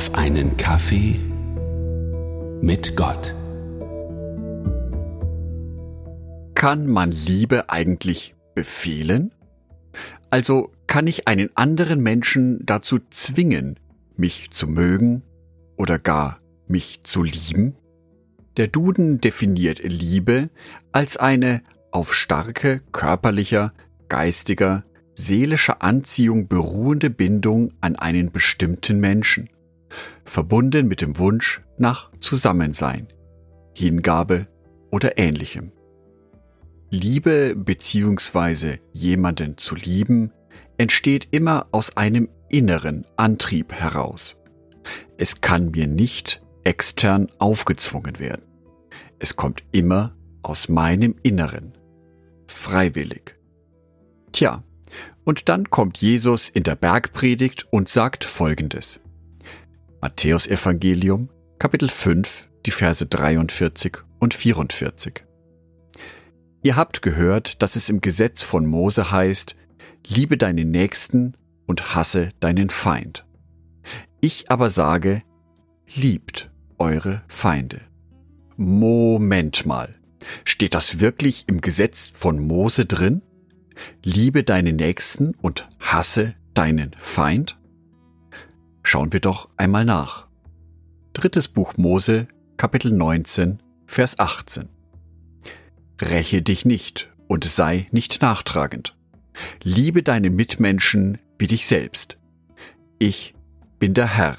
auf einen Kaffee mit Gott. Kann man Liebe eigentlich befehlen? Also kann ich einen anderen Menschen dazu zwingen, mich zu mögen oder gar mich zu lieben? Der Duden definiert Liebe als eine auf starke körperlicher, geistiger, seelischer Anziehung beruhende Bindung an einen bestimmten Menschen, verbunden mit dem Wunsch nach Zusammensein, Hingabe oder ähnlichem. Liebe bzw. jemanden zu lieben entsteht immer aus einem inneren Antrieb heraus. Es kann mir nicht extern aufgezwungen werden. Es kommt immer aus meinem Inneren. Freiwillig. Tja, und dann kommt Jesus in der Bergpredigt und sagt folgendes. Matthäus Evangelium, Kapitel 5, die Verse 43 und 44. Ihr habt gehört, dass es im Gesetz von Mose heißt, liebe deinen Nächsten und hasse deinen Feind. Ich aber sage, liebt eure Feinde. Moment mal. Steht das wirklich im Gesetz von Mose drin? Liebe deinen Nächsten und hasse deinen Feind? Schauen wir doch einmal nach. Drittes Buch Mose, Kapitel 19, Vers 18. Räche dich nicht und sei nicht nachtragend. Liebe deine Mitmenschen wie dich selbst. Ich bin der Herr.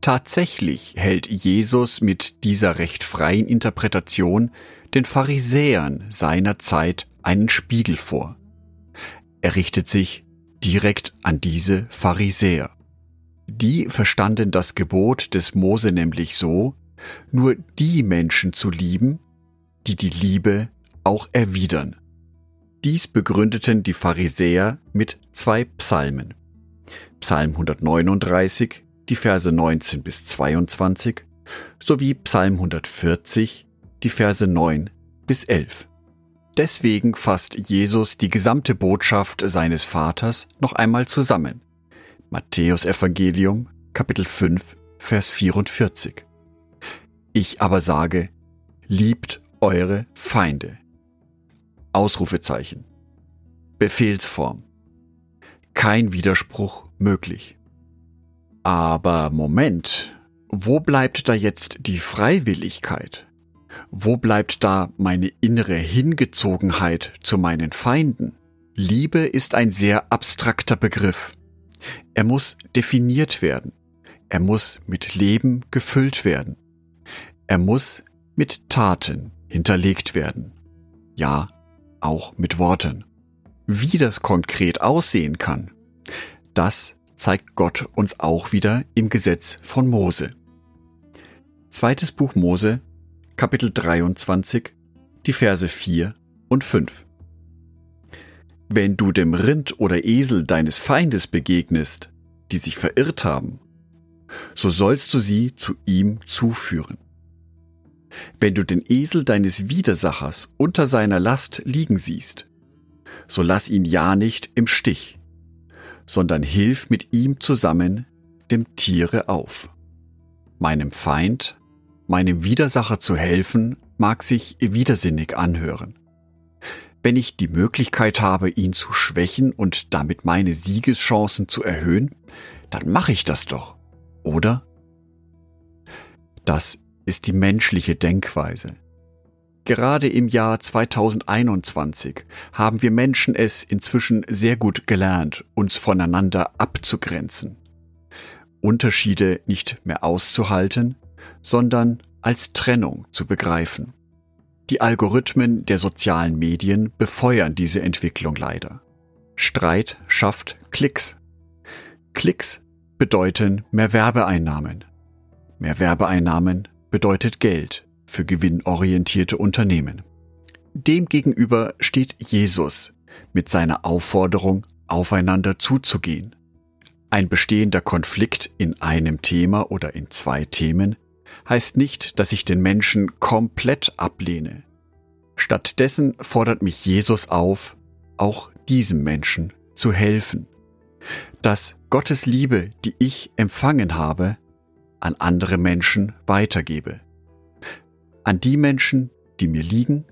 Tatsächlich hält Jesus mit dieser recht freien Interpretation den Pharisäern seiner Zeit einen Spiegel vor. Er richtet sich direkt an diese Pharisäer. Die verstanden das Gebot des Mose nämlich so, nur die Menschen zu lieben, die die Liebe auch erwidern. Dies begründeten die Pharisäer mit zwei Psalmen. Psalm 139, die Verse 19 bis 22, sowie Psalm 140, die Verse 9 bis 11. Deswegen fasst Jesus die gesamte Botschaft seines Vaters noch einmal zusammen. Matthäus Evangelium, Kapitel 5, Vers 44. Ich aber sage, liebt eure Feinde. Ausrufezeichen. Befehlsform. Kein Widerspruch möglich. Aber Moment, wo bleibt da jetzt die Freiwilligkeit? Wo bleibt da meine innere Hingezogenheit zu meinen Feinden? Liebe ist ein sehr abstrakter Begriff. Er muss definiert werden. Er muss mit Leben gefüllt werden. Er muss mit Taten hinterlegt werden. Ja, auch mit Worten. Wie das konkret aussehen kann, das zeigt Gott uns auch wieder im Gesetz von Mose. Zweites Buch Mose, Kapitel 23, die Verse 4 und 5. Wenn du dem Rind oder Esel deines Feindes begegnest, die sich verirrt haben, so sollst du sie zu ihm zuführen. Wenn du den Esel deines Widersachers unter seiner Last liegen siehst, so lass ihn ja nicht im Stich, sondern hilf mit ihm zusammen dem Tiere auf. Meinem Feind Meinem Widersacher zu helfen, mag sich widersinnig anhören. Wenn ich die Möglichkeit habe, ihn zu schwächen und damit meine Siegeschancen zu erhöhen, dann mache ich das doch, oder? Das ist die menschliche Denkweise. Gerade im Jahr 2021 haben wir Menschen es inzwischen sehr gut gelernt, uns voneinander abzugrenzen, Unterschiede nicht mehr auszuhalten sondern als Trennung zu begreifen. Die Algorithmen der sozialen Medien befeuern diese Entwicklung leider. Streit schafft Klicks. Klicks bedeuten mehr Werbeeinnahmen. Mehr Werbeeinnahmen bedeutet Geld für gewinnorientierte Unternehmen. Demgegenüber steht Jesus mit seiner Aufforderung, aufeinander zuzugehen. Ein bestehender Konflikt in einem Thema oder in zwei Themen heißt nicht, dass ich den Menschen komplett ablehne. Stattdessen fordert mich Jesus auf, auch diesem Menschen zu helfen. Dass Gottes Liebe, die ich empfangen habe, an andere Menschen weitergebe. An die Menschen, die mir liegen,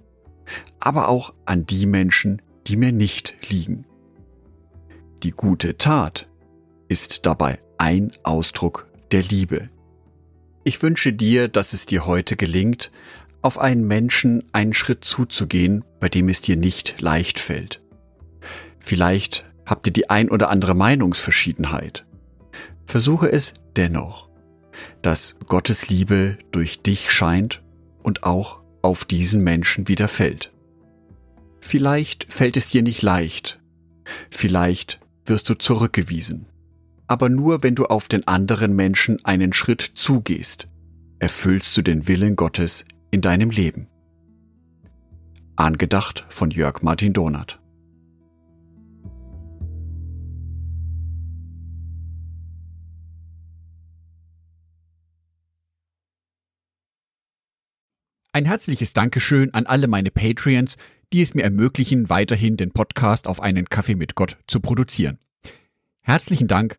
aber auch an die Menschen, die mir nicht liegen. Die gute Tat ist dabei ein Ausdruck der Liebe. Ich wünsche dir, dass es dir heute gelingt, auf einen Menschen einen Schritt zuzugehen, bei dem es dir nicht leicht fällt. Vielleicht habt ihr die ein oder andere Meinungsverschiedenheit. Versuche es dennoch, dass Gottes Liebe durch dich scheint und auch auf diesen Menschen wieder fällt. Vielleicht fällt es dir nicht leicht, vielleicht wirst du zurückgewiesen, aber nur wenn du auf den anderen Menschen einen Schritt zugehst, erfüllst du den Willen Gottes in deinem Leben. Angedacht von Jörg Martin Donath. Ein herzliches Dankeschön an alle meine Patreons, die es mir ermöglichen, weiterhin den Podcast auf einen Kaffee mit Gott zu produzieren. Herzlichen Dank